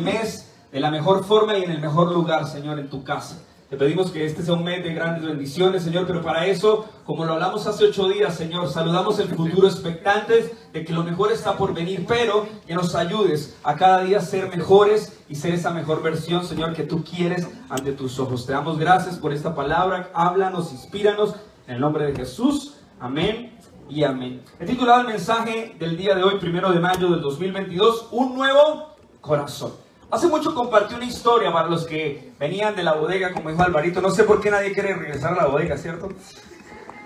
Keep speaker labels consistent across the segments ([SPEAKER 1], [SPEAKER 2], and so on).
[SPEAKER 1] mes de la mejor forma y en el mejor lugar, Señor, en tu casa. Te pedimos que este sea un mes de grandes bendiciones, Señor, pero para eso, como lo hablamos hace ocho días, Señor, saludamos el futuro expectantes de que lo mejor está por venir, pero que nos ayudes a cada día ser mejores y ser esa mejor versión, Señor, que tú quieres ante tus ojos. Te damos gracias por esta palabra, háblanos, inspíranos, en el nombre de Jesús. Amén y amén. He titulado el mensaje del día de hoy, primero de mayo del 2022, un nuevo corazón. Hace mucho compartí una historia para los que venían de la bodega, como dijo Alvarito. No sé por qué nadie quiere regresar a la bodega, ¿cierto?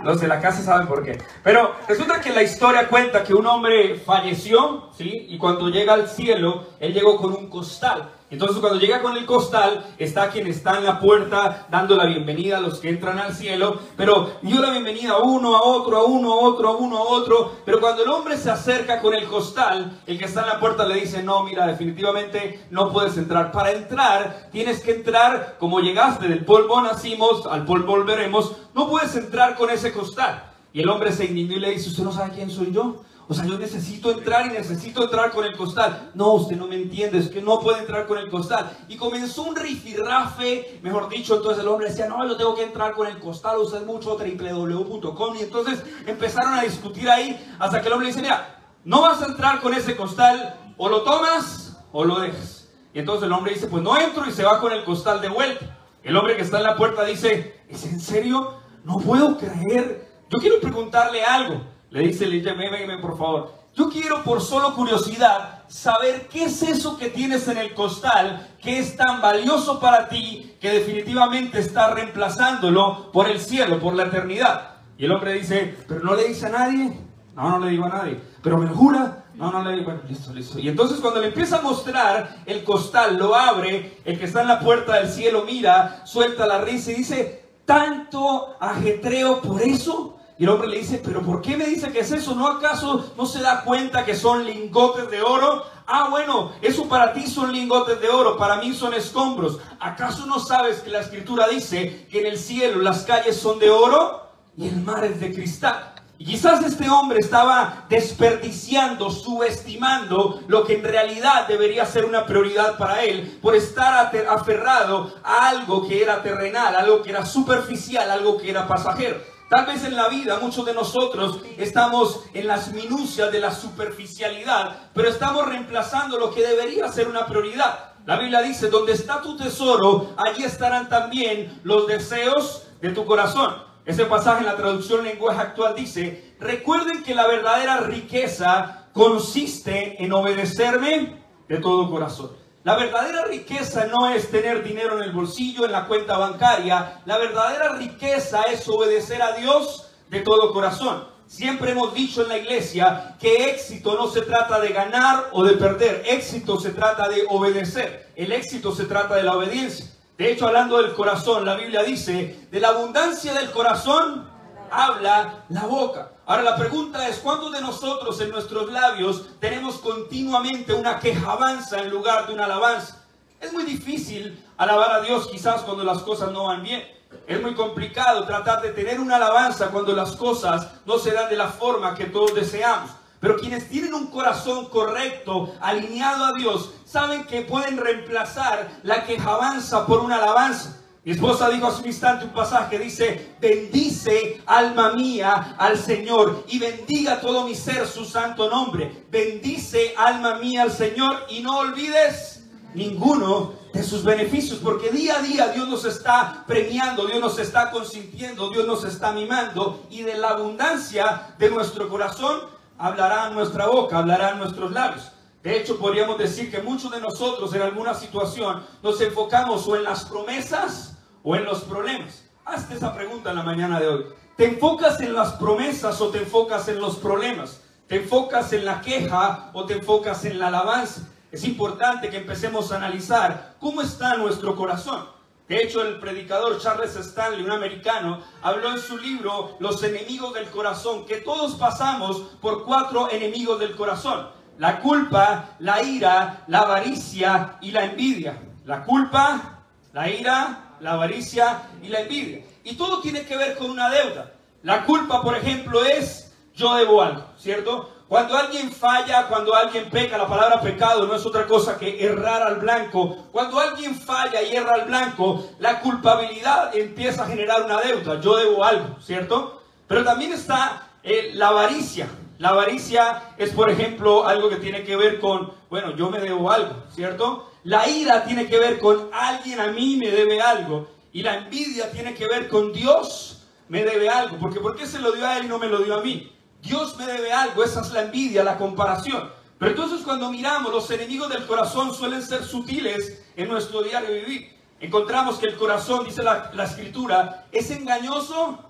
[SPEAKER 1] Los de la casa saben por qué. Pero resulta que la historia cuenta que un hombre falleció, ¿sí? Y cuando llega al cielo, él llegó con un costal. Entonces cuando llega con el costal, está quien está en la puerta dando la bienvenida a los que entran al cielo, pero dio la bienvenida a uno, a otro, a uno, a otro, a uno, a otro, pero cuando el hombre se acerca con el costal, el que está en la puerta le dice, no, mira, definitivamente no puedes entrar. Para entrar, tienes que entrar como llegaste, del polvo nacimos, al polvo volveremos, no puedes entrar con ese costal. Y el hombre se indignó y le dice, ¿usted no sabe quién soy yo? O sea, yo necesito entrar y necesito entrar con el costal. No, usted no me entiende, es que no puede entrar con el costal. Y comenzó un rifirrafe, mejor dicho, entonces el hombre decía, no, yo tengo que entrar con el costal, usted mucho www.com. Y entonces empezaron a discutir ahí hasta que el hombre dice, mira, no vas a entrar con ese costal, o lo tomas o lo dejas. Y entonces el hombre dice, pues no entro y se va con el costal de vuelta. El hombre que está en la puerta dice, ¿es en serio? No puedo creer. Yo quiero preguntarle algo. Le dice Elijah, ven, por favor. Yo quiero por solo curiosidad saber qué es eso que tienes en el costal que es tan valioso para ti que definitivamente está reemplazándolo por el cielo, por la eternidad. Y el hombre dice, pero no le dice a nadie. No, no le digo a nadie. Pero me jura. No, no le digo. Bueno, listo, listo. Y entonces cuando le empieza a mostrar el costal, lo abre, el que está en la puerta del cielo mira, suelta la risa y dice, tanto ajetreo por eso. Y el hombre le dice, pero ¿por qué me dice que es eso? ¿No acaso no se da cuenta que son lingotes de oro? Ah, bueno, eso para ti son lingotes de oro, para mí son escombros. ¿Acaso no sabes que la escritura dice que en el cielo las calles son de oro y el mar es de cristal? Y quizás este hombre estaba desperdiciando, subestimando lo que en realidad debería ser una prioridad para él por estar aferrado a algo que era terrenal, algo que era superficial, algo que era pasajero. Tal vez en la vida muchos de nosotros estamos en las minucias de la superficialidad, pero estamos reemplazando lo que debería ser una prioridad. La Biblia dice, donde está tu tesoro, allí estarán también los deseos de tu corazón. Ese pasaje en la traducción lenguaje actual dice, recuerden que la verdadera riqueza consiste en obedecerme de todo corazón. La verdadera riqueza no es tener dinero en el bolsillo, en la cuenta bancaria. La verdadera riqueza es obedecer a Dios de todo corazón. Siempre hemos dicho en la iglesia que éxito no se trata de ganar o de perder. Éxito se trata de obedecer. El éxito se trata de la obediencia. De hecho, hablando del corazón, la Biblia dice, de la abundancia del corazón habla la boca. Ahora la pregunta es, ¿cuántos de nosotros en nuestros labios tenemos continuamente una quejabanza en lugar de una alabanza? Es muy difícil alabar a Dios quizás cuando las cosas no van bien. Es muy complicado tratar de tener una alabanza cuando las cosas no se dan de la forma que todos deseamos. Pero quienes tienen un corazón correcto, alineado a Dios, saben que pueden reemplazar la quejabanza por una alabanza. Mi esposa dijo hace un instante un pasaje, dice, bendice alma mía al Señor y bendiga todo mi ser su santo nombre. Bendice alma mía al Señor y no olvides ninguno de sus beneficios, porque día a día Dios nos está premiando, Dios nos está consintiendo, Dios nos está mimando y de la abundancia de nuestro corazón hablará nuestra boca, hablarán nuestros labios. De hecho, podríamos decir que muchos de nosotros en alguna situación nos enfocamos o en las promesas o en los problemas? Hazte esa pregunta en la mañana de hoy. ¿Te enfocas en las promesas o te enfocas en los problemas? ¿Te enfocas en la queja o te enfocas en la alabanza? Es importante que empecemos a analizar cómo está nuestro corazón. De hecho, el predicador Charles Stanley, un americano, habló en su libro Los enemigos del corazón, que todos pasamos por cuatro enemigos del corazón. La culpa, la ira, la avaricia y la envidia. La culpa, la ira, la avaricia y la envidia. Y todo tiene que ver con una deuda. La culpa, por ejemplo, es yo debo algo, ¿cierto? Cuando alguien falla, cuando alguien peca, la palabra pecado no es otra cosa que errar al blanco. Cuando alguien falla y erra al blanco, la culpabilidad empieza a generar una deuda. Yo debo algo, ¿cierto? Pero también está eh, la avaricia. La avaricia es, por ejemplo, algo que tiene que ver con, bueno, yo me debo algo, ¿cierto? La ira tiene que ver con alguien a mí me debe algo. Y la envidia tiene que ver con Dios me debe algo. Porque ¿por qué se lo dio a él y no me lo dio a mí? Dios me debe algo, esa es la envidia, la comparación. Pero entonces cuando miramos, los enemigos del corazón suelen ser sutiles en nuestro diario vivir. Encontramos que el corazón, dice la, la escritura, es engañoso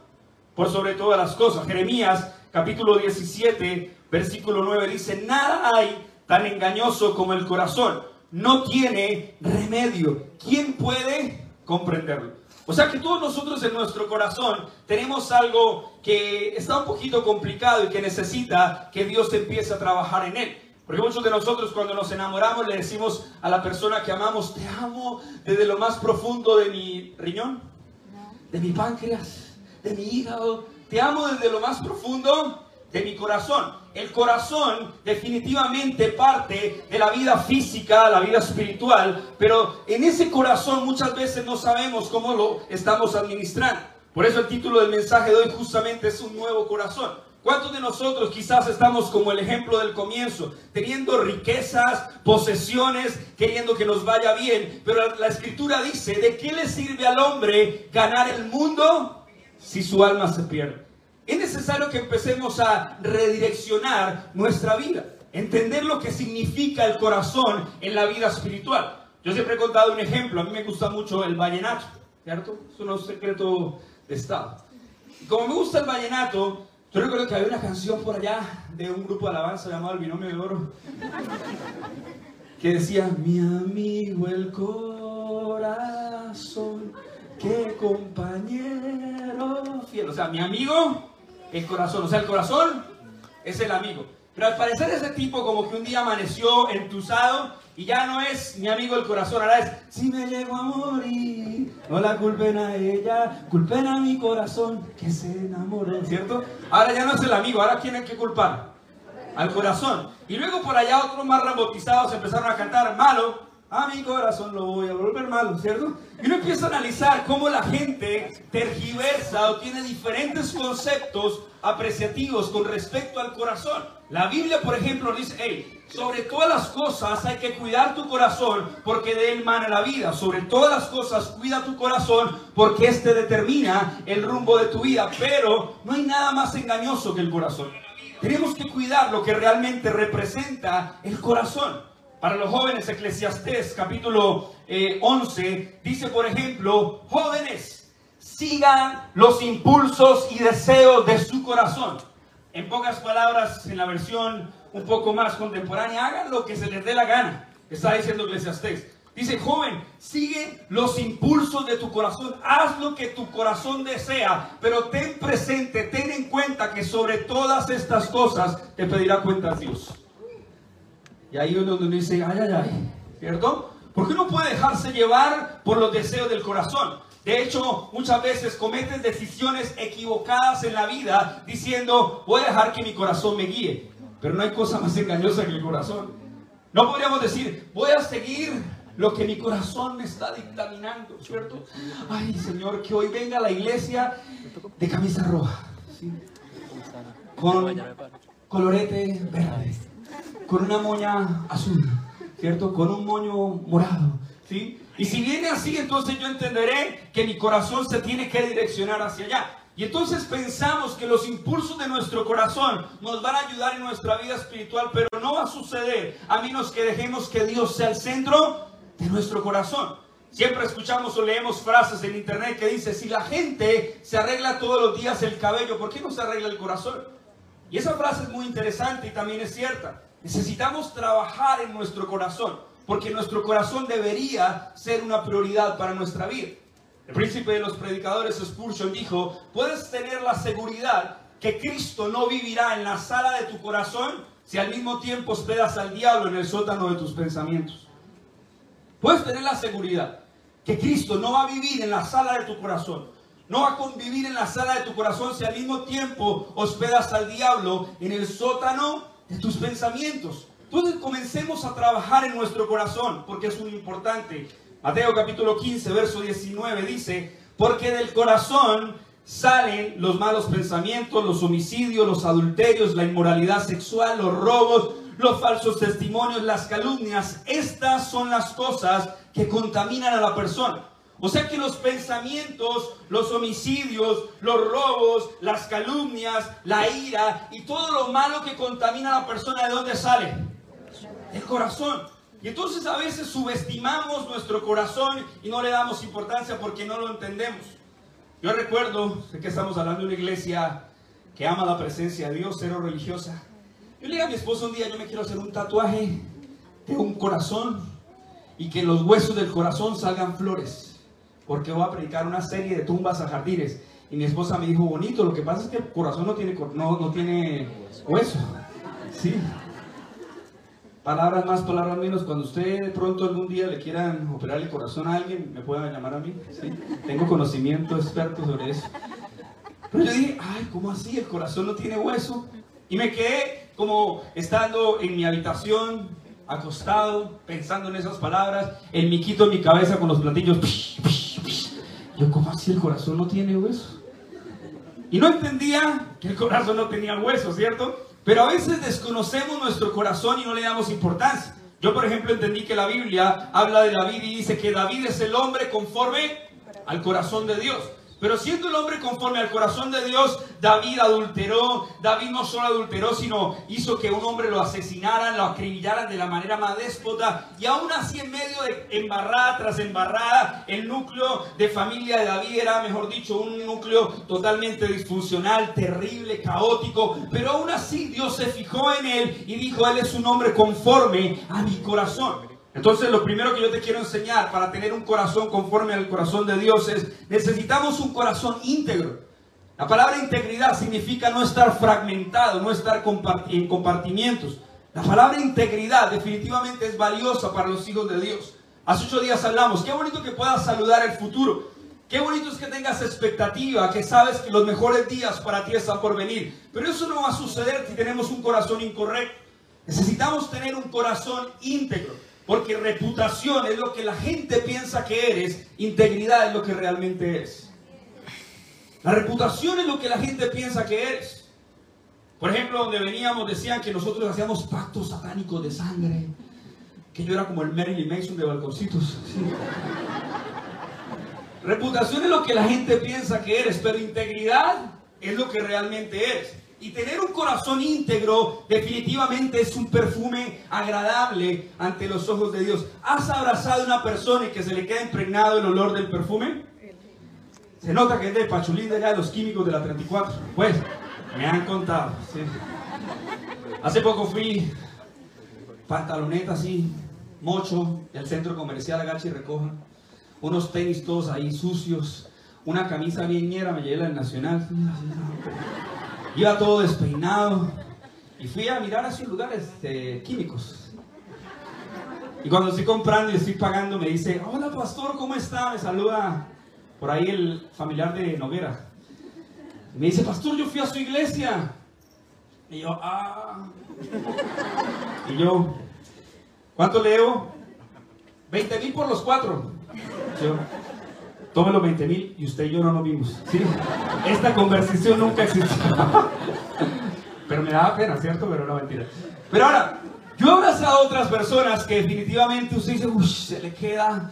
[SPEAKER 1] por sobre todas las cosas. Jeremías capítulo 17, versículo 9 dice, nada hay tan engañoso como el corazón. No tiene remedio. ¿Quién puede comprenderlo? O sea que todos nosotros en nuestro corazón tenemos algo que está un poquito complicado y que necesita que Dios empiece a trabajar en él. Porque muchos de nosotros cuando nos enamoramos le decimos a la persona que amamos, te amo desde lo más profundo de mi riñón, de mi páncreas, de mi hígado, te amo desde lo más profundo de mi corazón. El corazón definitivamente parte de la vida física, la vida espiritual, pero en ese corazón muchas veces no sabemos cómo lo estamos administrando. Por eso el título del mensaje de hoy justamente es un nuevo corazón. ¿Cuántos de nosotros quizás estamos como el ejemplo del comienzo, teniendo riquezas, posesiones, queriendo que nos vaya bien? Pero la escritura dice, ¿de qué le sirve al hombre ganar el mundo si su alma se pierde? Es necesario que empecemos a redireccionar nuestra vida, entender lo que significa el corazón en la vida espiritual. Yo siempre he contado un ejemplo, a mí me gusta mucho el vallenato, ¿cierto? Es un secreto de Estado. Y como me gusta el vallenato, yo recuerdo que había una canción por allá de un grupo de alabanza llamado El Binomio de Oro, que decía, mi amigo el corazón, qué compañero fiel. O sea, mi amigo el corazón. O sea, el corazón es el amigo. Pero al parecer ese tipo como que un día amaneció entusado y ya no es mi amigo el corazón, ahora es, si me llego a morir, no la culpen a ella, culpen a mi corazón que se enamoró, ¿cierto? Ahora ya no es el amigo, ahora ¿quién hay que culpar? Al corazón. Y luego por allá otros más rebautizados empezaron a cantar, malo, a mi corazón lo voy a volver malo, ¿cierto? Y uno empieza a analizar cómo la gente tergiversa o tiene diferentes conceptos apreciativos con respecto al corazón. La Biblia, por ejemplo, dice, sobre todas las cosas hay que cuidar tu corazón porque de él mana la vida. Sobre todas las cosas cuida tu corazón porque este determina el rumbo de tu vida. Pero no hay nada más engañoso que el corazón. Tenemos que cuidar lo que realmente representa el corazón. Para los jóvenes, Eclesiastés capítulo 11 eh, dice, por ejemplo, jóvenes, sigan los impulsos y deseos de su corazón. En pocas palabras, en la versión un poco más contemporánea, hagan lo que se les dé la gana. Está diciendo Eclesiastés. Dice, joven, sigue los impulsos de tu corazón, haz lo que tu corazón desea, pero ten presente, ten en cuenta que sobre todas estas cosas te pedirá cuentas Dios. Y ahí uno dice, ay, ay, ay, ¿cierto? Porque uno puede dejarse llevar por los deseos del corazón. De hecho, muchas veces cometen decisiones equivocadas en la vida diciendo, voy a dejar que mi corazón me guíe. Pero no hay cosa más engañosa que el corazón. No podríamos decir, voy a seguir lo que mi corazón me está dictaminando, ¿cierto? Ay, Señor, que hoy venga a la iglesia de camisa roja, con colorete verde con una moña azul, ¿cierto? Con un moño morado, ¿sí? Y si viene así, entonces yo entenderé que mi corazón se tiene que direccionar hacia allá. Y entonces pensamos que los impulsos de nuestro corazón nos van a ayudar en nuestra vida espiritual, pero no va a suceder a menos que dejemos que Dios sea el centro de nuestro corazón. Siempre escuchamos o leemos frases en internet que dice, si la gente se arregla todos los días el cabello, ¿por qué no se arregla el corazón? Y esa frase es muy interesante y también es cierta. Necesitamos trabajar en nuestro corazón, porque nuestro corazón debería ser una prioridad para nuestra vida. El príncipe de los predicadores Spurgeon dijo, puedes tener la seguridad que Cristo no vivirá en la sala de tu corazón si al mismo tiempo hospedas al diablo en el sótano de tus pensamientos. Puedes tener la seguridad que Cristo no va a vivir en la sala de tu corazón, no a convivir en la sala de tu corazón si al mismo tiempo hospedas al diablo en el sótano de tus pensamientos. Entonces comencemos a trabajar en nuestro corazón, porque es muy importante. Mateo capítulo 15, verso 19 dice, porque del corazón salen los malos pensamientos, los homicidios, los adulterios, la inmoralidad sexual, los robos, los falsos testimonios, las calumnias. Estas son las cosas que contaminan a la persona. O sea que los pensamientos, los homicidios, los robos, las calumnias, la ira y todo lo malo que contamina a la persona, ¿de dónde sale? Del corazón. Y entonces a veces subestimamos nuestro corazón y no le damos importancia porque no lo entendemos. Yo recuerdo, sé que estamos hablando de una iglesia que ama la presencia de Dios, cero religiosa. Yo le dije a mi esposo un día, yo me quiero hacer un tatuaje de un corazón y que los huesos del corazón salgan flores porque voy a predicar una serie de tumbas a jardines. Y mi esposa me dijo, bonito, lo que pasa es que el corazón no tiene, no, no tiene hueso. Sí. Palabras más, palabras menos. Cuando usted de pronto algún día le quieran operar el corazón a alguien, me puedan llamar a mí. Tengo conocimiento experto sobre eso. Pero yo dije, ay, ¿cómo así? El corazón no tiene hueso. Y me quedé como estando en mi habitación, acostado, pensando en esas palabras, el miquito en mi cabeza con los platillos. Yo, ¿cómo así el corazón no tiene hueso? Y no entendía que el corazón no tenía hueso, ¿cierto? Pero a veces desconocemos nuestro corazón y no le damos importancia. Yo, por ejemplo, entendí que la Biblia habla de David y dice que David es el hombre conforme al corazón de Dios. Pero siendo el hombre conforme al corazón de Dios, David adulteró. David no solo adulteró, sino hizo que un hombre lo asesinaran, lo acribillaran de la manera más déspota. Y aún así, en medio de embarrada tras embarrada, el núcleo de familia de David era, mejor dicho, un núcleo totalmente disfuncional, terrible, caótico. Pero aún así, Dios se fijó en él y dijo: Él es un hombre conforme a mi corazón. Entonces lo primero que yo te quiero enseñar para tener un corazón conforme al corazón de Dios es, necesitamos un corazón íntegro. La palabra integridad significa no estar fragmentado, no estar en compartimientos. La palabra integridad definitivamente es valiosa para los hijos de Dios. Hace ocho días hablamos, qué bonito que puedas saludar el futuro. Qué bonito es que tengas expectativa, que sabes que los mejores días para ti están por venir. Pero eso no va a suceder si tenemos un corazón incorrecto. Necesitamos tener un corazón íntegro. Porque reputación es lo que la gente piensa que eres, integridad es lo que realmente eres. La reputación es lo que la gente piensa que eres. Por ejemplo, donde veníamos decían que nosotros hacíamos pactos satánicos de sangre, que yo era como el Marilyn Mason de balconcitos. Reputación es lo que la gente piensa que eres, pero integridad es lo que realmente eres. Y tener un corazón íntegro definitivamente es un perfume agradable ante los ojos de Dios. ¿Has abrazado a una persona y que se le queda impregnado el olor del perfume? Se nota que es de Pachulín de allá de los químicos de la 34. Pues, me han contado. Hace poco fui pantaloneta así, mocho, del centro comercial Agacha y Recoja. Unos tenis todos ahí sucios. Una camisa bien ñera, me llevé la del Nacional. Iba todo despeinado y fui a mirar a lugares eh, químicos. Y cuando estoy comprando y estoy pagando, me dice, hola pastor, ¿cómo está? Me saluda por ahí el familiar de Noguera. me dice, pastor, yo fui a su iglesia. Y yo, ah. Y yo, ¿cuánto leo? 20 mil por los cuatro. Yo, tome los 20 mil y usted y yo no nos vimos. ¿sí? Esta conversación nunca existió. Pero me daba pena, ¿cierto? Pero no mentira. Pero ahora, yo he abrazado a otras personas que definitivamente usted dice, uy, se le queda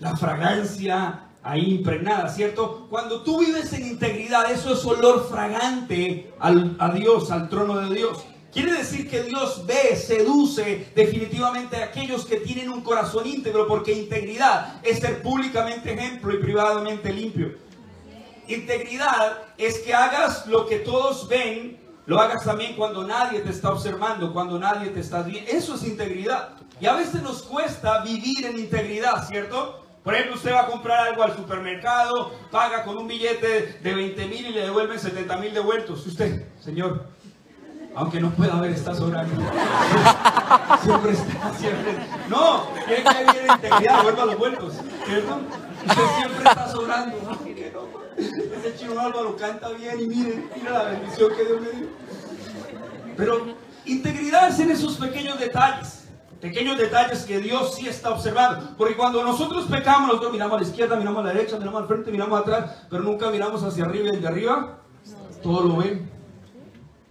[SPEAKER 1] la fragancia ahí impregnada, ¿cierto? Cuando tú vives en integridad, eso es olor fragante a Dios, al trono de Dios. Quiere decir que Dios ve, seduce definitivamente a aquellos que tienen un corazón íntegro, porque integridad es ser públicamente ejemplo y privadamente limpio. Integridad es que hagas lo que todos ven, lo hagas también cuando nadie te está observando, cuando nadie te está viendo. Eso es integridad. Y a veces nos cuesta vivir en integridad, ¿cierto? Por ejemplo, usted va a comprar algo al supermercado, paga con un billete de 20 mil y le devuelven 70 mil devueltos. Usted, señor, aunque no pueda ver, está sobrando. siempre está, siempre. No, quiere que viene integridad, vuelva los vueltos, ¿cierto? Usted siempre está sobrando. Ese chino Álvaro canta bien y miren, mira la bendición que Dios me dio. Pero Integridad es en esos pequeños detalles. Pequeños detalles que Dios sí está observando. Porque cuando nosotros pecamos, nosotros miramos a la izquierda, miramos a la derecha, miramos al frente, miramos atrás, pero nunca miramos hacia arriba y el de arriba todo lo ven.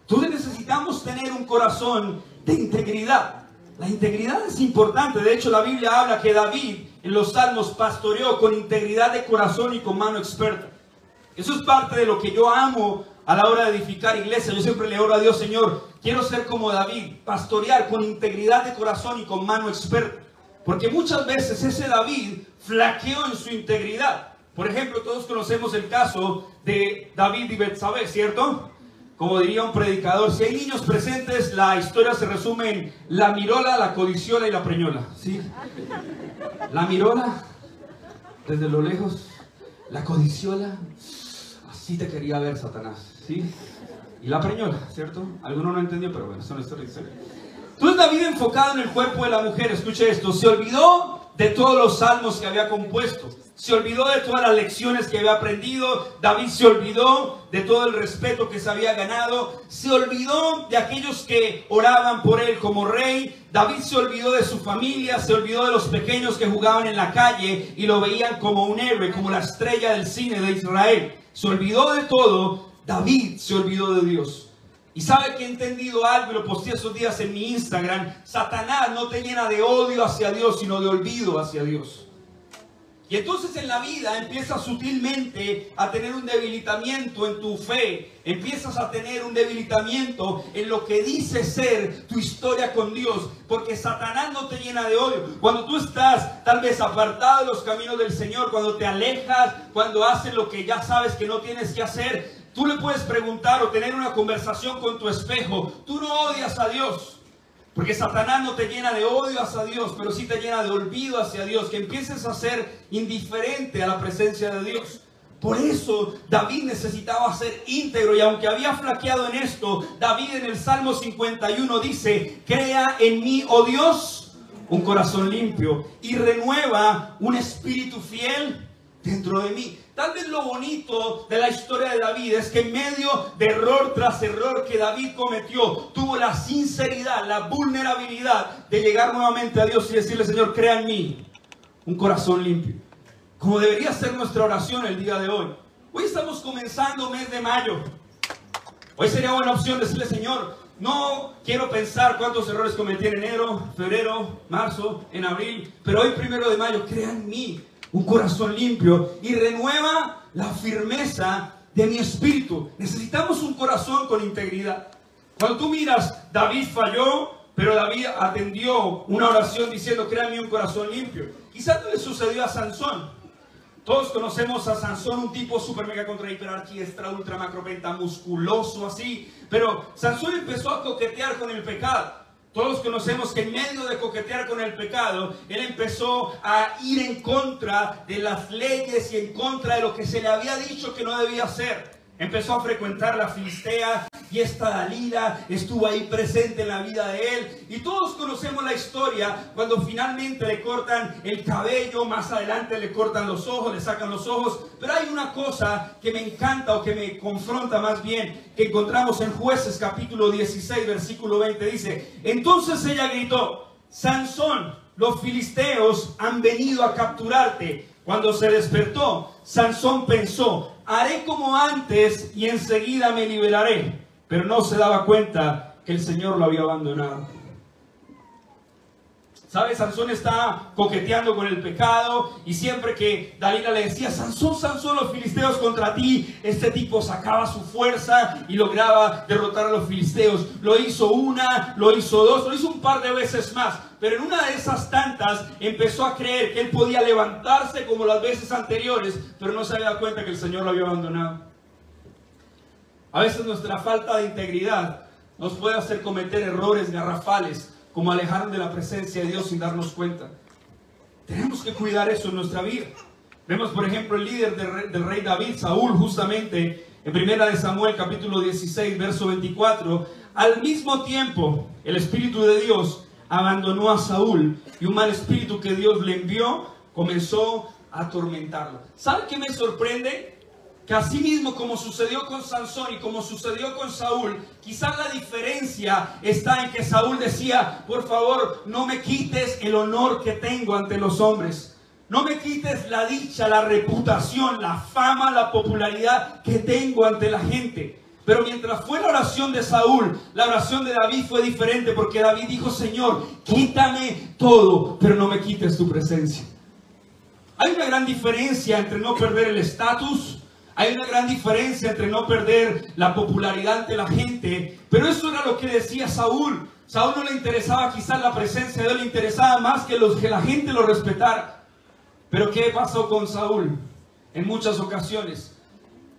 [SPEAKER 1] Entonces necesitamos tener un corazón de integridad. La integridad es importante. De hecho, la Biblia habla que David en los salmos pastoreó con integridad de corazón y con mano experta. Eso es parte de lo que yo amo a la hora de edificar iglesia. Yo siempre le oro a Dios, Señor, quiero ser como David, pastorear con integridad de corazón y con mano experta. Porque muchas veces ese David flaqueó en su integridad. Por ejemplo, todos conocemos el caso de David y Betsabé, ¿cierto? Como diría un predicador, si hay niños presentes, la historia se resume en la mirola, la codiciola y la preñola. ¿sí? La mirola, desde lo lejos, la codiciola, así te quería ver Satanás. ¿sí? Y la preñola, ¿cierto? Alguno no entendió, pero bueno, eso no es historia. Entonces David enfocado en el cuerpo de la mujer, escuche esto, se olvidó de todos los salmos que había compuesto se olvidó de todas las lecciones que había aprendido, David se olvidó de todo el respeto que se había ganado, se olvidó de aquellos que oraban por él como rey, David se olvidó de su familia, se olvidó de los pequeños que jugaban en la calle y lo veían como un héroe, como la estrella del cine de Israel. Se olvidó de todo, David se olvidó de Dios. Y sabe que he entendido algo y lo posteé esos días en mi Instagram. Satanás no te llena de odio hacia Dios, sino de olvido hacia Dios. Y entonces en la vida empiezas sutilmente a tener un debilitamiento en tu fe, empiezas a tener un debilitamiento en lo que dice ser tu historia con Dios, porque Satanás no te llena de odio. Cuando tú estás tal vez apartado de los caminos del Señor, cuando te alejas, cuando haces lo que ya sabes que no tienes que hacer, tú le puedes preguntar o tener una conversación con tu espejo. Tú no odias a Dios. Porque Satanás no te llena de odio hacia Dios, pero sí te llena de olvido hacia Dios, que empieces a ser indiferente a la presencia de Dios. Por eso David necesitaba ser íntegro y aunque había flaqueado en esto, David en el Salmo 51 dice, crea en mí, oh Dios, un corazón limpio y renueva un espíritu fiel dentro de mí. Tal vez lo bonito de la historia de David es que en medio de error tras error que David cometió, tuvo la sinceridad, la vulnerabilidad de llegar nuevamente a Dios y decirle, Señor, crea en mí un corazón limpio. Como debería ser nuestra oración el día de hoy. Hoy estamos comenzando mes de mayo. Hoy sería buena opción decirle, Señor, no quiero pensar cuántos errores cometí en enero, febrero, marzo, en abril, pero hoy primero de mayo, crea en mí un corazón limpio y renueva la firmeza de mi espíritu. Necesitamos un corazón con integridad. Cuando tú miras, David falló, pero David atendió una oración diciendo, créame un corazón limpio. Quizás no le sucedió a Sansón. Todos conocemos a Sansón, un tipo super mega contra extra ultra macropenta, musculoso así. Pero Sansón empezó a coquetear con el pecado. Todos conocemos que en medio de coquetear con el pecado, él empezó a ir en contra de las leyes y en contra de lo que se le había dicho que no debía hacer. Empezó a frecuentar la Filistea y esta Dalila estuvo ahí presente en la vida de él. Y todos conocemos la historia cuando finalmente le cortan el cabello, más adelante le cortan los ojos, le sacan los ojos. Pero hay una cosa que me encanta o que me confronta más bien, que encontramos en jueces capítulo 16, versículo 20. Dice, entonces ella gritó, Sansón, los filisteos han venido a capturarte. Cuando se despertó, Sansón pensó, haré como antes y enseguida me liberaré. Pero no se daba cuenta que el Señor lo había abandonado. ¿Sabes? Sansón está coqueteando con el pecado y siempre que Dalila le decía, Sansón, Sansón, los filisteos contra ti, este tipo sacaba su fuerza y lograba derrotar a los filisteos. Lo hizo una, lo hizo dos, lo hizo un par de veces más. Pero en una de esas tantas empezó a creer que él podía levantarse como las veces anteriores, pero no se había dado cuenta que el Señor lo había abandonado. A veces nuestra falta de integridad nos puede hacer cometer errores garrafales como alejaron de la presencia de Dios sin darnos cuenta. Tenemos que cuidar eso en nuestra vida. Vemos, por ejemplo, el líder del rey, David, Saúl, justamente en primera de Samuel capítulo 16, verso 24. Al mismo tiempo, el Espíritu de Dios abandonó a Saúl y un mal espíritu que Dios le envió comenzó a atormentarlo. ¿Sabe qué me sorprende? Que así mismo como sucedió con Sansón y como sucedió con Saúl, quizás la diferencia está en que Saúl decía, por favor, no me quites el honor que tengo ante los hombres. No me quites la dicha, la reputación, la fama, la popularidad que tengo ante la gente. Pero mientras fue la oración de Saúl, la oración de David fue diferente porque David dijo, Señor, quítame todo, pero no me quites tu presencia. Hay una gran diferencia entre no perder el estatus, hay una gran diferencia entre no perder la popularidad ante la gente, pero eso era lo que decía Saúl. Saúl no le interesaba quizás la presencia de Dios, le interesaba más que, los, que la gente lo respetara. Pero ¿qué pasó con Saúl? En muchas ocasiones,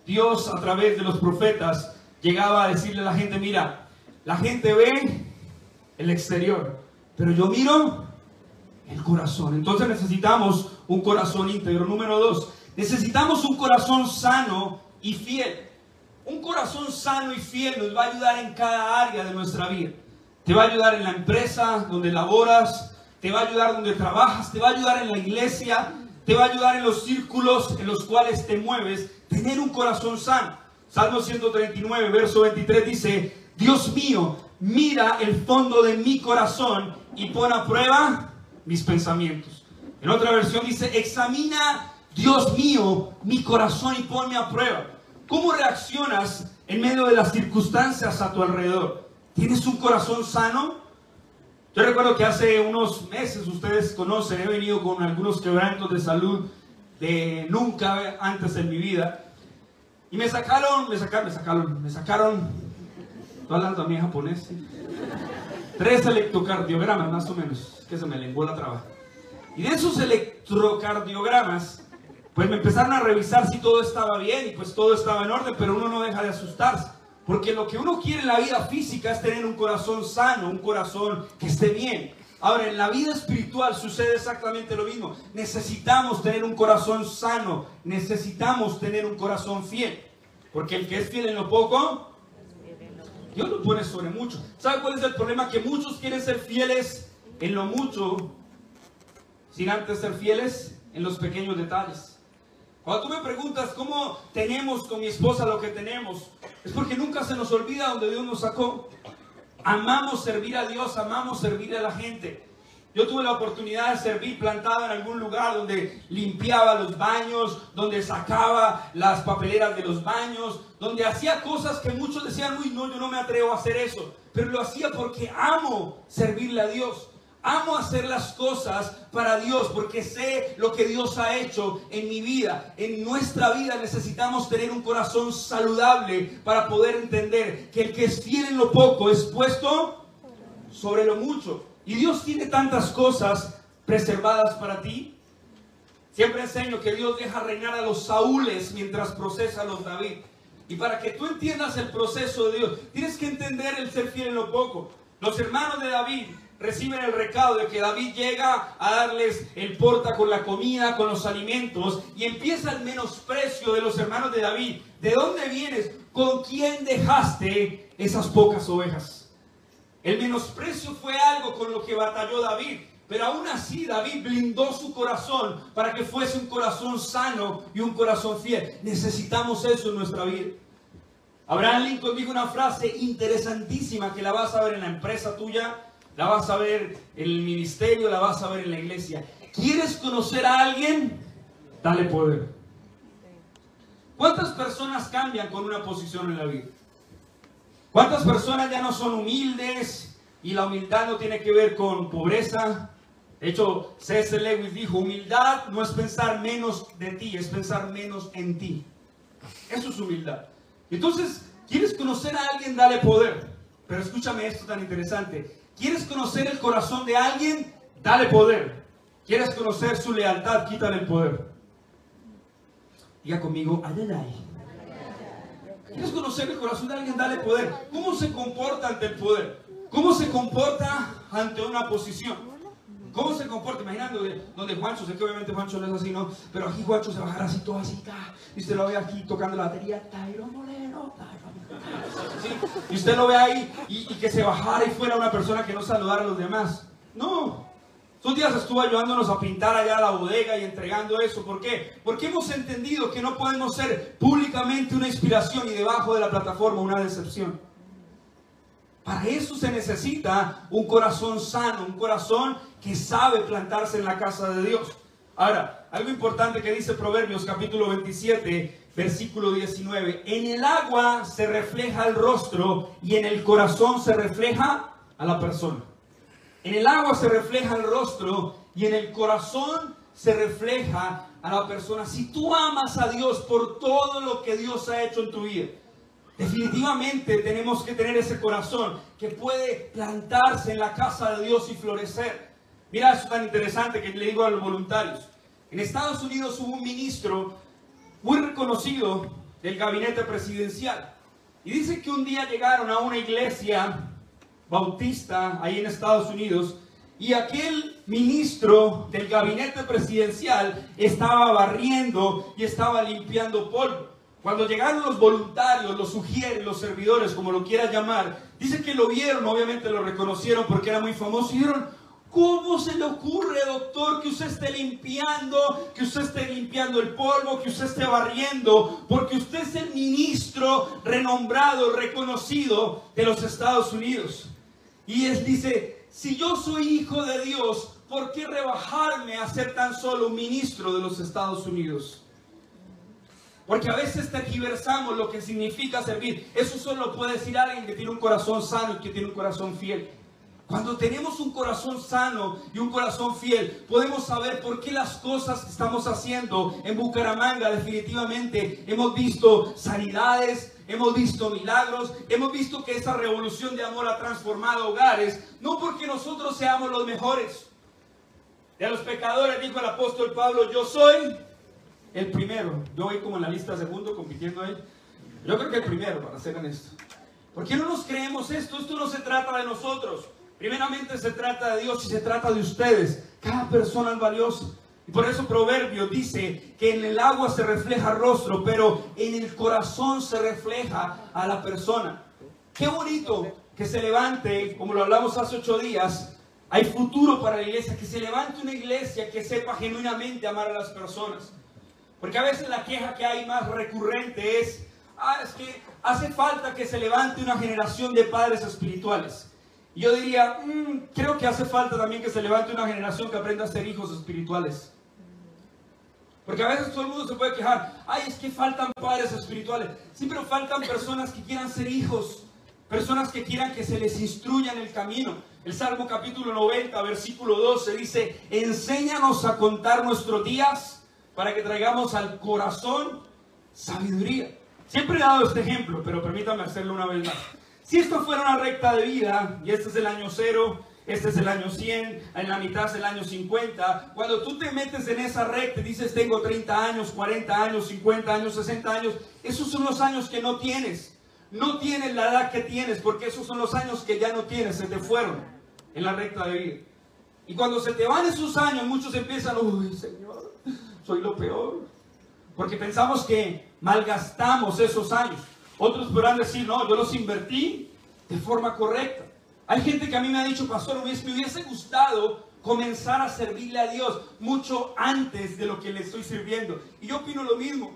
[SPEAKER 1] Dios a través de los profetas llegaba a decirle a la gente, mira, la gente ve el exterior, pero yo miro el corazón. Entonces necesitamos un corazón íntegro. Número dos, necesitamos un corazón sano y fiel. Un corazón sano y fiel nos va a ayudar en cada área de nuestra vida. Te va a ayudar en la empresa donde laboras, te va a ayudar donde trabajas, te va a ayudar en la iglesia, te va a ayudar en los círculos en los cuales te mueves. Tener un corazón sano. Salmo 139, verso 23 dice, Dios mío, mira el fondo de mi corazón y pon a prueba mis pensamientos. En otra versión dice, examina, Dios mío, mi corazón y ponme a prueba. ¿Cómo reaccionas en medio de las circunstancias a tu alrededor? ¿Tienes un corazón sano? Yo recuerdo que hace unos meses, ustedes conocen, he venido con algunos quebrantos de salud de nunca antes en mi vida. Y me sacaron, me sacaron, me sacaron, me sacaron, estoy hablando también japonés, tres electrocardiogramas más o menos, que se me lenguó la traba. Y de esos electrocardiogramas, pues me empezaron a revisar si todo estaba bien y pues todo estaba en orden, pero uno no deja de asustarse. Porque lo que uno quiere en la vida física es tener un corazón sano, un corazón que esté bien. Ahora, en la vida espiritual sucede exactamente lo mismo. Necesitamos tener un corazón sano, necesitamos tener un corazón fiel. Porque el que es fiel en lo poco, Dios lo pone sobre mucho. ¿Sabe cuál es el problema? Que muchos quieren ser fieles en lo mucho, sin antes ser fieles en los pequeños detalles. Cuando tú me preguntas cómo tenemos con mi esposa lo que tenemos, es porque nunca se nos olvida donde Dios nos sacó. Amamos servir a Dios, amamos servir a la gente. Yo tuve la oportunidad de servir plantado en algún lugar donde limpiaba los baños, donde sacaba las papeleras de los baños, donde hacía cosas que muchos decían, uy, no, yo no me atrevo a hacer eso. Pero lo hacía porque amo servirle a Dios. Amo hacer las cosas para Dios porque sé lo que Dios ha hecho en mi vida. En nuestra vida necesitamos tener un corazón saludable para poder entender que el que es fiel en lo poco es puesto sobre lo mucho. Y Dios tiene tantas cosas preservadas para ti. Siempre enseño que Dios deja reinar a los Saúles mientras procesa a los David. Y para que tú entiendas el proceso de Dios, tienes que entender el ser fiel en lo poco. Los hermanos de David reciben el recado de que David llega a darles el porta con la comida, con los alimentos, y empieza el menosprecio de los hermanos de David. ¿De dónde vienes? ¿Con quién dejaste esas pocas ovejas? El menosprecio fue algo con lo que batalló David. Pero aún así David blindó su corazón para que fuese un corazón sano y un corazón fiel. Necesitamos eso en nuestra vida. Abraham Lincoln dijo una frase interesantísima que la vas a ver en la empresa tuya, la vas a ver en el ministerio, la vas a ver en la iglesia. ¿Quieres conocer a alguien? Dale poder. ¿Cuántas personas cambian con una posición en la vida? ¿Cuántas personas ya no son humildes y la humildad no tiene que ver con pobreza? De hecho, C.S. Lewis dijo, humildad no es pensar menos de ti, es pensar menos en ti. Eso es humildad. Entonces, ¿quieres conocer a alguien? Dale poder. Pero escúchame esto tan interesante. ¿Quieres conocer el corazón de alguien? Dale poder. ¿Quieres conocer su lealtad? Quítale el poder. Diga conmigo, Adonai. ¿Quieres conocer el corazón de alguien? Dale poder. ¿Cómo se comporta ante el poder? ¿Cómo se comporta ante una posición? ¿Cómo se comporta? Imaginando donde Juancho, sé que obviamente Juancho no es así, ¿no? Pero aquí Juancho se bajará así, todo así, y usted lo ve aquí tocando la batería, Tairo Moreno, Y usted lo ve ahí y, y que se bajara y fuera una persona que no saludara a los demás. No, Estos días estuvo ayudándonos a pintar allá la bodega y entregando eso. ¿Por qué? Porque hemos entendido que no podemos ser públicamente una inspiración y debajo de la plataforma una decepción. Para eso se necesita un corazón sano, un corazón que sabe plantarse en la casa de Dios. Ahora, algo importante que dice Proverbios capítulo 27, versículo 19. En el agua se refleja el rostro y en el corazón se refleja a la persona. En el agua se refleja el rostro y en el corazón se refleja a la persona. Si tú amas a Dios por todo lo que Dios ha hecho en tu vida, definitivamente tenemos que tener ese corazón que puede plantarse en la casa de Dios y florecer. Mira, eso tan interesante que le digo a los voluntarios. En Estados Unidos hubo un ministro muy reconocido del gabinete presidencial. Y dice que un día llegaron a una iglesia bautista ahí en Estados Unidos y aquel ministro del gabinete presidencial estaba barriendo y estaba limpiando polvo. Cuando llegaron los voluntarios, los sugieres, los servidores, como lo quieras llamar, dice que lo vieron, obviamente lo reconocieron porque era muy famoso y dijeron, ¿Cómo se le ocurre, doctor, que usted esté limpiando, que usted esté limpiando el polvo, que usted esté barriendo? Porque usted es el ministro renombrado, reconocido de los Estados Unidos. Y él dice, si yo soy hijo de Dios, ¿por qué rebajarme a ser tan solo un ministro de los Estados Unidos? Porque a veces tergiversamos lo que significa servir. Eso solo puede decir alguien que tiene un corazón sano y que tiene un corazón fiel. Cuando tenemos un corazón sano y un corazón fiel, podemos saber por qué las cosas que estamos haciendo en Bucaramanga definitivamente hemos visto sanidades, hemos visto milagros, hemos visto que esa revolución de amor ha transformado hogares, no porque nosotros seamos los mejores. De los pecadores dijo el apóstol Pablo, yo soy el primero. Yo voy como en la lista segundo compitiendo ahí. Yo creo que el primero, para ser honesto. ¿Por qué no nos creemos esto? Esto no se trata de nosotros. Primeramente se trata de Dios y se trata de ustedes. Cada persona es valiosa. Y por eso Proverbio dice que en el agua se refleja el rostro, pero en el corazón se refleja a la persona. Qué bonito que se levante, como lo hablamos hace ocho días, hay futuro para la iglesia, que se levante una iglesia que sepa genuinamente amar a las personas. Porque a veces la queja que hay más recurrente es, ah, es que hace falta que se levante una generación de padres espirituales. Yo diría, mm, creo que hace falta también que se levante una generación que aprenda a ser hijos espirituales. Porque a veces todo el mundo se puede quejar, ay, es que faltan padres espirituales. Sí, pero faltan personas que quieran ser hijos, personas que quieran que se les instruya en el camino. El Salmo capítulo 90, versículo 12 dice, enséñanos a contar nuestros días para que traigamos al corazón sabiduría. Siempre he dado este ejemplo, pero permítame hacerlo una vez más. Si esto fuera una recta de vida, y este es el año cero, este es el año 100, en la mitad es el año 50, cuando tú te metes en esa recta y dices tengo 30 años, 40 años, 50 años, 60 años, esos son los años que no tienes. No tienes la edad que tienes, porque esos son los años que ya no tienes, se te fueron en la recta de vida. Y cuando se te van esos años, muchos empiezan, uy, Señor, soy lo peor. Porque pensamos que malgastamos esos años. Otros podrán decir, no, yo los invertí de forma correcta. Hay gente que a mí me ha dicho, pastor, me hubiese gustado comenzar a servirle a Dios mucho antes de lo que le estoy sirviendo. Y yo opino lo mismo.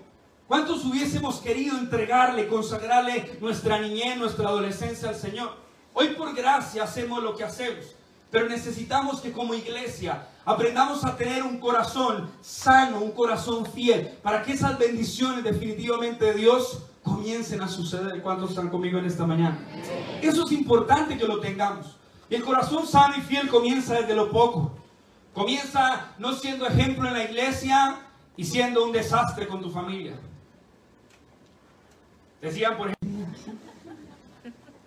[SPEAKER 1] ¿Cuántos hubiésemos querido entregarle, consagrarle nuestra niñez, nuestra adolescencia al Señor? Hoy por gracia hacemos lo que hacemos, pero necesitamos que como iglesia aprendamos a tener un corazón sano, un corazón fiel, para que esas bendiciones definitivamente de Dios comiencen a suceder. ¿Cuántos están conmigo en esta mañana? Eso es importante que lo tengamos. El corazón sano y fiel comienza desde lo poco. Comienza no siendo ejemplo en la iglesia y siendo un desastre con tu familia. Decían, por ejemplo.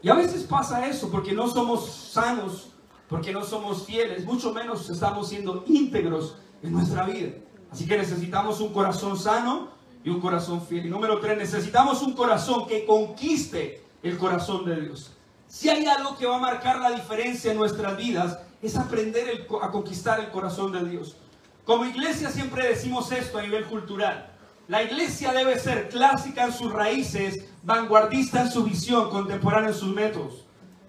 [SPEAKER 1] Y a veces pasa eso porque no somos sanos, porque no somos fieles, mucho menos estamos siendo íntegros en nuestra vida. Así que necesitamos un corazón sano y un corazón fiel. Y número tres, necesitamos un corazón que conquiste el corazón de Dios. Si hay algo que va a marcar la diferencia en nuestras vidas, es aprender a conquistar el corazón de Dios. Como iglesia siempre decimos esto a nivel cultural. La iglesia debe ser clásica en sus raíces, vanguardista en su visión, contemporánea en sus métodos.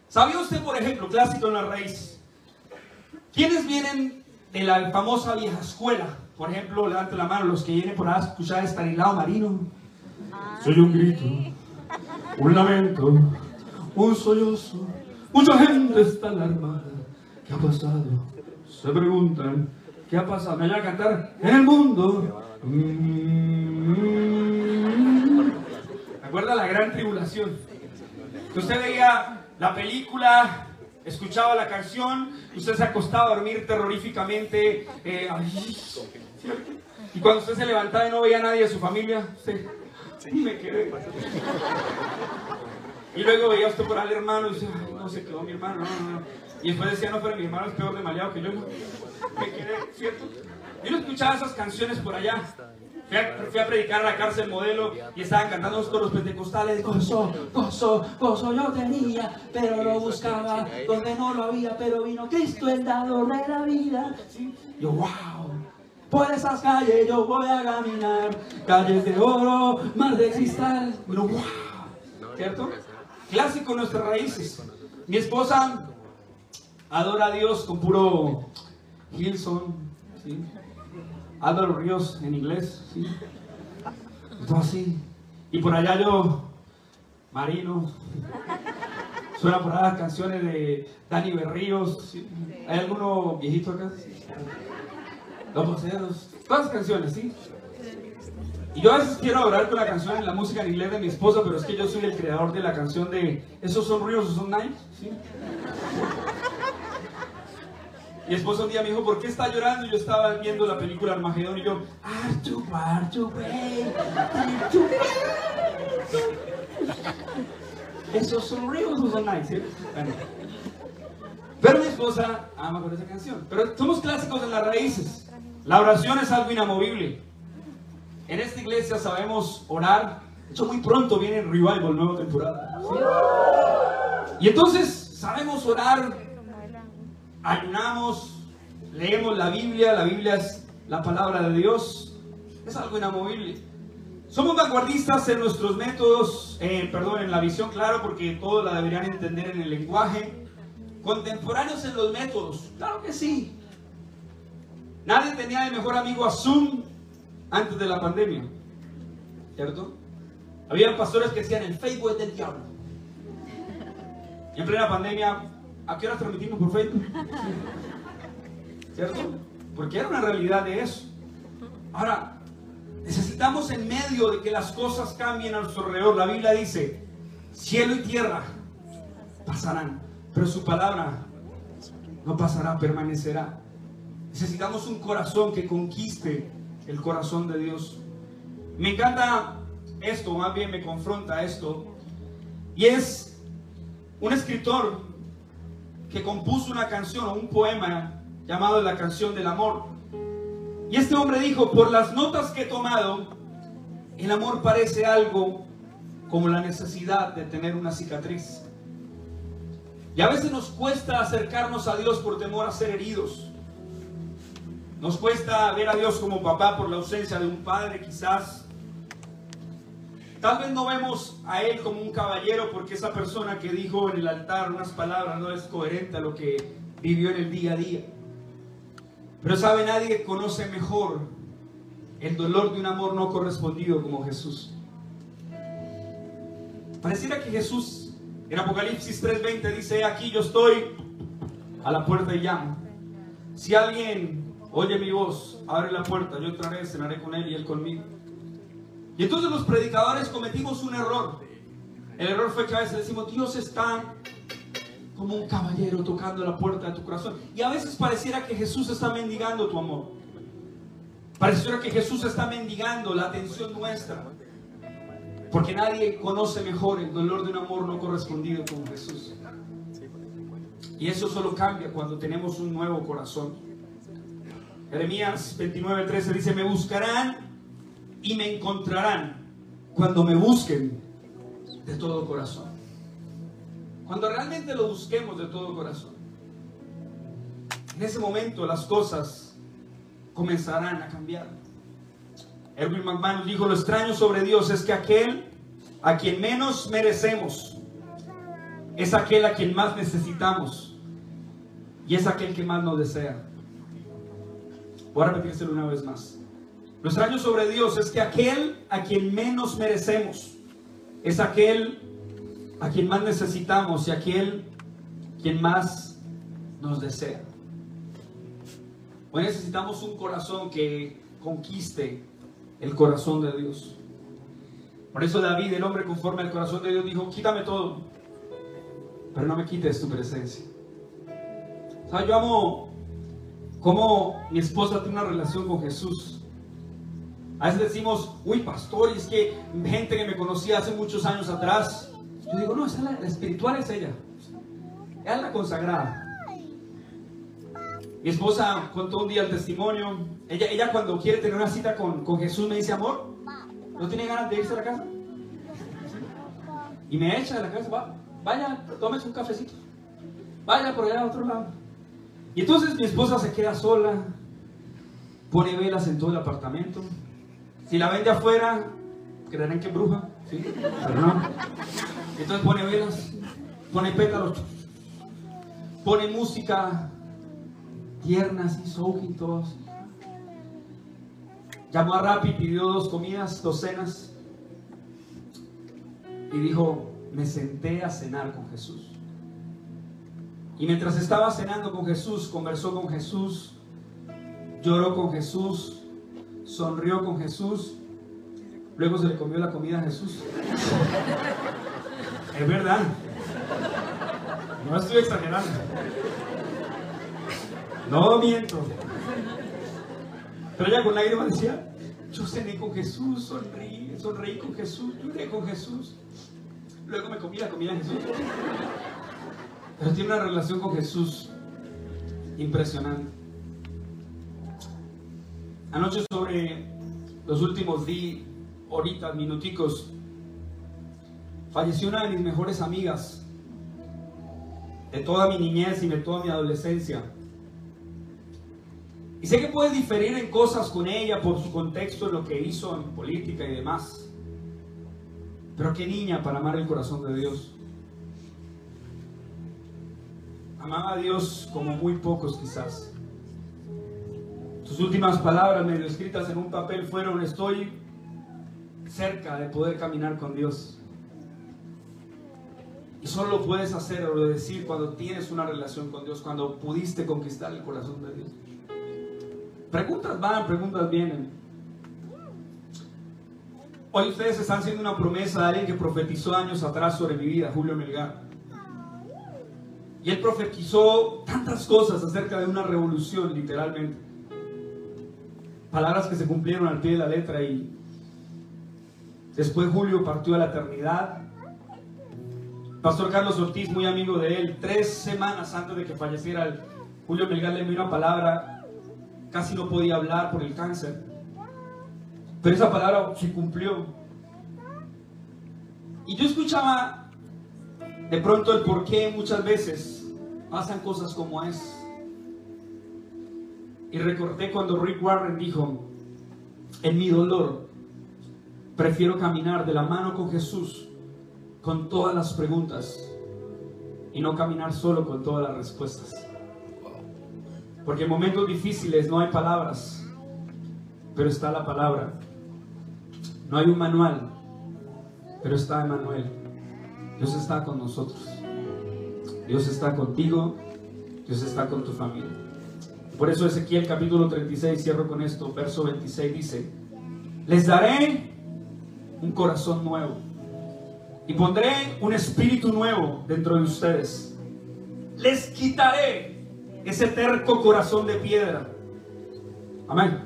[SPEAKER 1] ¿Sabía usted, por ejemplo, clásico en las raíces? ¿Quiénes vienen de la famosa vieja escuela. Por ejemplo, levante la mano los que vienen por escuchar Estanislao Marino. Soy un grito, un lamento, un sollozo. Mucha gente está alarmada. ¿Qué ha pasado? Se preguntan, ¿qué ha pasado? Me voy a cantar en el mundo. ¿Me acuerda la gran tribulación? Que usted veía la película, escuchaba la canción, usted se acostaba a dormir terroríficamente. eh, y cuando usted se levantaba y no veía a nadie de su familia, usted, me quedé. Y luego veía usted por al hermano y decía, ay, no se quedó mi hermano, no, no, no. Y después decía, no, pero mi hermano es peor de maleado que yo. Me quedé, ¿cierto? Yo no escuchaba esas canciones por allá. Fui a, predicar a la cárcel modelo y estaban cantando los coros pentecostales. Gozo, gozo, gozo yo tenía, pero lo buscaba donde no lo había. Pero vino Cristo, el dador de la vida. Yo, wow. Por esas calles yo voy a caminar, calles de oro, mar de cristal. Pero wow. ¿Cierto? Clásico nuestras raíces. Mi esposa adora a Dios con puro Hilson, ¿sí? Álvaro Ríos en inglés, ¿sí? Todo así. Y por allá yo, Marino. Suena por allá canciones de Dani Berríos. ¿sí? ¿Hay alguno viejito acá? Los Boceros. Todas las canciones, ¿sí? Y yo a veces quiero hablar con la canción la música en inglés de mi esposa, pero es que yo soy el creador de la canción de ¿Esos son ríos o son nights? ¿Sí? Mi esposa un día me dijo, ¿por qué está llorando? Yo estaba viendo la película Armagedón y yo, Artu, wey, Artu, Esos son ríos o son nights, ¿sí? Bueno. Pero mi esposa ama con esa canción. Pero somos clásicos en las raíces. La oración es algo inamovible. En esta iglesia sabemos orar. De hecho, muy pronto viene el revival, nueva temporada. Y entonces sabemos orar, ayunamos, leemos la Biblia. La Biblia es la palabra de Dios. Es algo inamovible. Somos vanguardistas en nuestros métodos, eh, perdón, en la visión, claro, porque todos la deberían entender en el lenguaje. Contemporáneos en los métodos, claro que sí. Nadie tenía de mejor amigo a Zoom antes de la pandemia, ¿cierto? Había pastores que decían el Facebook es del diablo. Y en plena pandemia, ¿a qué hora transmitimos por Facebook? ¿Cierto? Porque era una realidad de eso. Ahora, necesitamos en medio de que las cosas cambien a nuestro alrededor. La Biblia dice, cielo y tierra pasarán, pero su palabra no pasará, permanecerá. Necesitamos un corazón que conquiste el corazón de Dios. Me encanta esto, más bien me confronta esto. Y es un escritor que compuso una canción o un poema llamado La canción del amor. Y este hombre dijo, por las notas que he tomado, el amor parece algo como la necesidad de tener una cicatriz. Y a veces nos cuesta acercarnos a Dios por temor a ser heridos. Nos cuesta ver a Dios como papá por la ausencia de un padre quizás. Tal vez no vemos a Él como un caballero porque esa persona que dijo en el altar unas palabras no es coherente a lo que vivió en el día a día. Pero sabe, nadie conoce mejor el dolor de un amor no correspondido como Jesús. Pareciera que Jesús en Apocalipsis 3:20 dice, aquí yo estoy a la puerta y llamo. Si alguien oye mi voz, abre la puerta, yo entraré, cenaré con él y él conmigo. Y entonces los predicadores cometimos un error. El error fue que a veces decimos, Dios está como un caballero tocando la puerta de tu corazón. Y a veces pareciera que Jesús está mendigando tu amor. Pareciera que Jesús está mendigando la atención nuestra. Porque nadie conoce mejor el dolor de un amor no correspondido como Jesús. Y eso solo cambia cuando tenemos un nuevo corazón. Jeremías 29:13 dice, me buscarán y me encontrarán cuando me busquen de todo corazón. Cuando realmente lo busquemos de todo corazón. En ese momento las cosas comenzarán a cambiar. Erwin McManus dijo, lo extraño sobre Dios es que aquel a quien menos merecemos es aquel a quien más necesitamos y es aquel que más nos desea. Voy a repetírselo una vez más. Lo extraño sobre Dios es que aquel a quien menos merecemos es aquel a quien más necesitamos y aquel quien más nos desea. Hoy necesitamos un corazón que conquiste el corazón de Dios. Por eso David, el hombre conforme al corazón de Dios, dijo, quítame todo, pero no me quites tu presencia. O yo amo cómo mi esposa tiene una relación con Jesús. A veces decimos, uy, pastor, y es que gente que me conocía hace muchos años atrás. Yo digo, no, esa la, espiritual es ella. Ella es la consagrada. Mi esposa contó un día el testimonio. Ella, ella cuando quiere tener una cita con, con Jesús me dice, amor, ¿no tiene ganas de irse a la casa? Y me echa de la casa, va, vaya, tómese un cafecito. Vaya por allá a otro lado. Y entonces mi esposa se queda sola, pone velas en todo el apartamento. Si la ven de afuera, creerán que es bruja, ¿sí? No. Entonces pone velas, pone pétalos, pone música tierna, así, soaking todos. Llamó a Rappi, pidió dos comidas, dos cenas. Y dijo, me senté a cenar con Jesús. Y mientras estaba cenando con Jesús, conversó con Jesús, lloró con Jesús, sonrió con Jesús, luego se le comió la comida a Jesús. Es verdad. No estoy exagerando. No miento. Pero ella con lágrimas decía, yo cené con Jesús, sonreí, sonreí con Jesús, lloré con Jesús. Luego me comí la comida de Jesús. Pero tiene una relación con Jesús impresionante. Anoche sobre los últimos días, horitas, minuticos, falleció una de mis mejores amigas de toda mi niñez y de toda mi adolescencia. Y sé que puedes diferir en cosas con ella por su contexto, en lo que hizo en política y demás. Pero qué niña para amar el corazón de Dios. Amaba a Dios como muy pocos quizás. Sus últimas palabras medio escritas en un papel fueron, estoy cerca de poder caminar con Dios. Y solo lo puedes hacer o decir cuando tienes una relación con Dios, cuando pudiste conquistar el corazón de Dios. Preguntas van, preguntas vienen. Hoy ustedes están haciendo una promesa de alguien que profetizó años atrás sobre mi vida, Julio Melgar. Y él profetizó tantas cosas acerca de una revolución, literalmente. Palabras que se cumplieron al pie de la letra y después Julio partió a la eternidad. Pastor Carlos Ortiz, muy amigo de él, tres semanas antes de que falleciera, Julio Melgar le envió una palabra, casi no podía hablar por el cáncer. Pero esa palabra se cumplió. Y yo escuchaba de pronto el por qué muchas veces pasan cosas como es. Y recordé cuando Rick Warren dijo, en mi dolor, prefiero caminar de la mano con Jesús con todas las preguntas y no caminar solo con todas las respuestas. Porque en momentos difíciles no hay palabras, pero está la palabra. No hay un manual, pero está Emanuel. Dios está con nosotros. Dios está contigo. Dios está con tu familia. Por eso Ezequiel capítulo 36, cierro con esto, verso 26 dice, les daré un corazón nuevo y pondré un espíritu nuevo dentro de ustedes. Les quitaré ese terco corazón de piedra. Amén.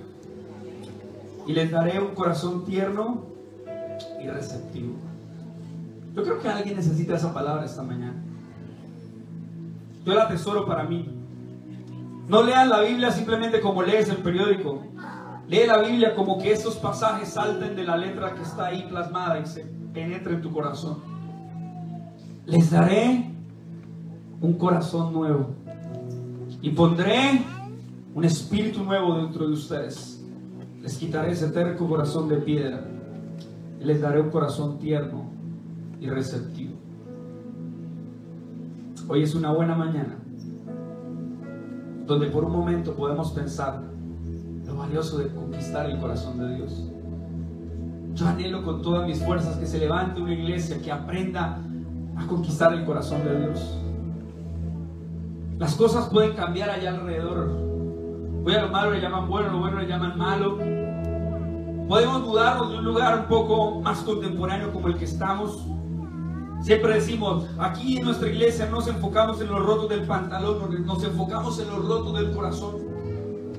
[SPEAKER 1] Y les daré un corazón tierno y receptivo. Yo creo que alguien necesita esa palabra esta mañana. Yo la atesoro para mí. No lean la Biblia simplemente como lees el periódico. Lee la Biblia como que esos pasajes salten de la letra que está ahí plasmada y se penetre en tu corazón. Les daré un corazón nuevo y pondré un espíritu nuevo dentro de ustedes. Les quitaré ese terco corazón de piedra y les daré un corazón tierno y receptivo. Hoy es una buena mañana donde por un momento podemos pensar lo valioso de conquistar el corazón de Dios. Yo anhelo con todas mis fuerzas que se levante una iglesia que aprenda a conquistar el corazón de Dios. Las cosas pueden cambiar allá alrededor. Voy a lo malo le llaman bueno, lo bueno le llaman malo. Podemos dudarnos de un lugar un poco más contemporáneo como el que estamos. Siempre decimos, aquí en nuestra iglesia no nos enfocamos en los rotos del pantalón, nos enfocamos en los rotos del corazón.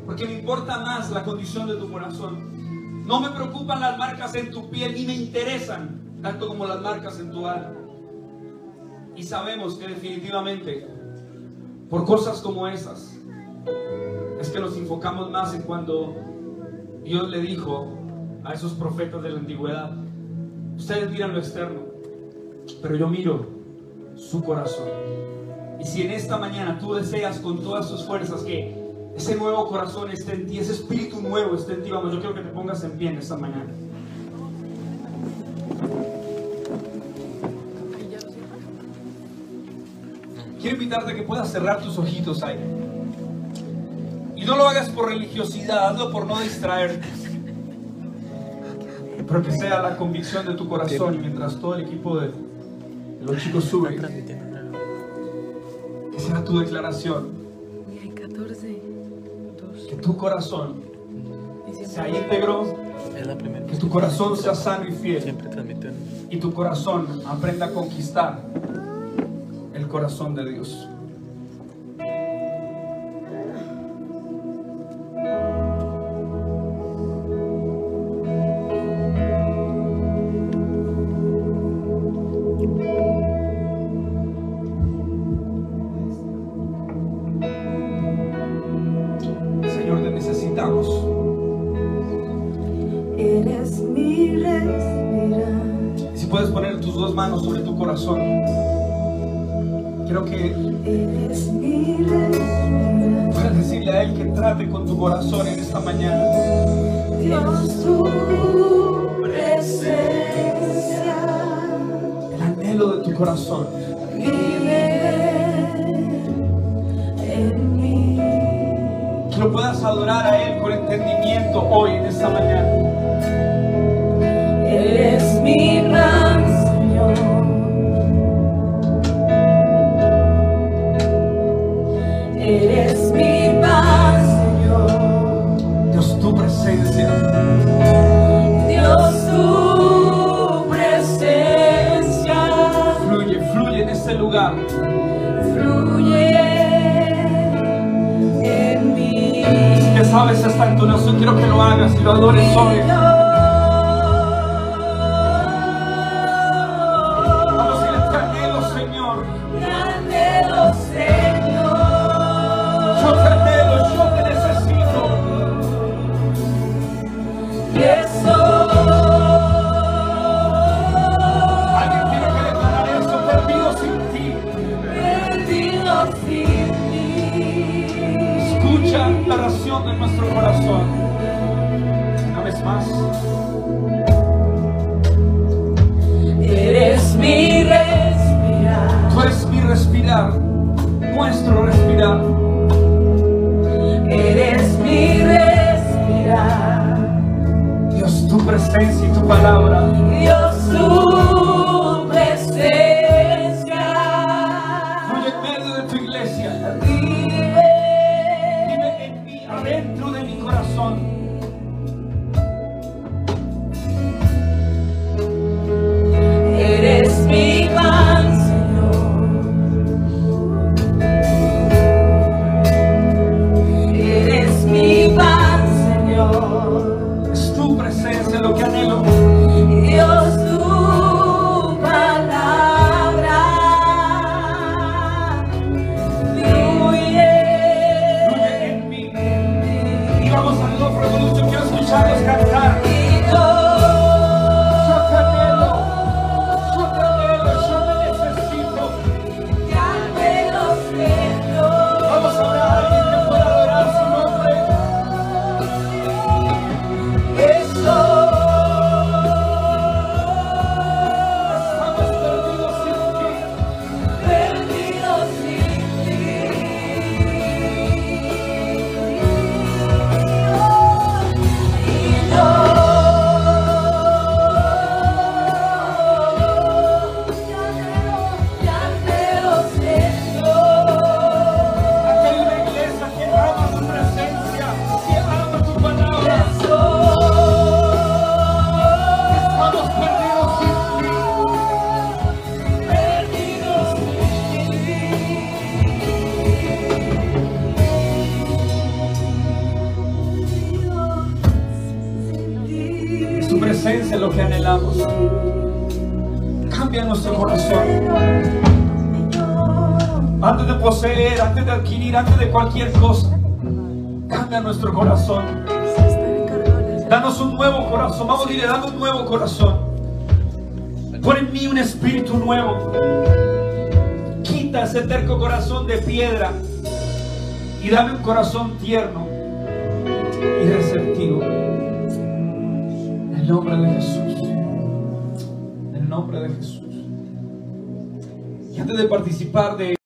[SPEAKER 1] Porque me importa más la condición de tu corazón. No me preocupan las marcas en tu piel ni me interesan tanto como las marcas en tu alma. Y sabemos que definitivamente por cosas como esas es que nos enfocamos más en cuando Dios le dijo a esos profetas de la antigüedad, ustedes miran lo externo, pero yo miro su corazón. Y si en esta mañana tú deseas con todas tus fuerzas que ese nuevo corazón esté en ti, ese espíritu nuevo esté en ti, vamos, yo quiero que te pongas en pie en esta mañana. Quiero invitarte a que puedas cerrar tus ojitos ahí. Y no lo hagas por religiosidad, hazlo por no distraerte. Pero que sea la convicción de tu corazón y mientras todo el equipo de, los chicos sube, que sea tu declaración. Que tu corazón sea íntegro, que tu corazón sea sano y fiel. Y tu corazón aprenda a conquistar el corazón de Dios. Manos sobre tu corazón, quiero que puedas decirle a Él que trate con tu corazón en esta mañana.
[SPEAKER 2] Dios, tu presencia
[SPEAKER 1] El anhelo de tu corazón.
[SPEAKER 2] vive en mí.
[SPEAKER 1] Que lo puedas adorar a Él con entendimiento hoy en esta mañana.
[SPEAKER 2] Eres mi
[SPEAKER 1] lugar.
[SPEAKER 2] fluye en mí.
[SPEAKER 1] Te sabes esta entonación, quiero que lo hagas y lo adores hoy. Y dame un corazón tierno y receptivo. En el nombre de Jesús. En el nombre de Jesús. Y antes de participar de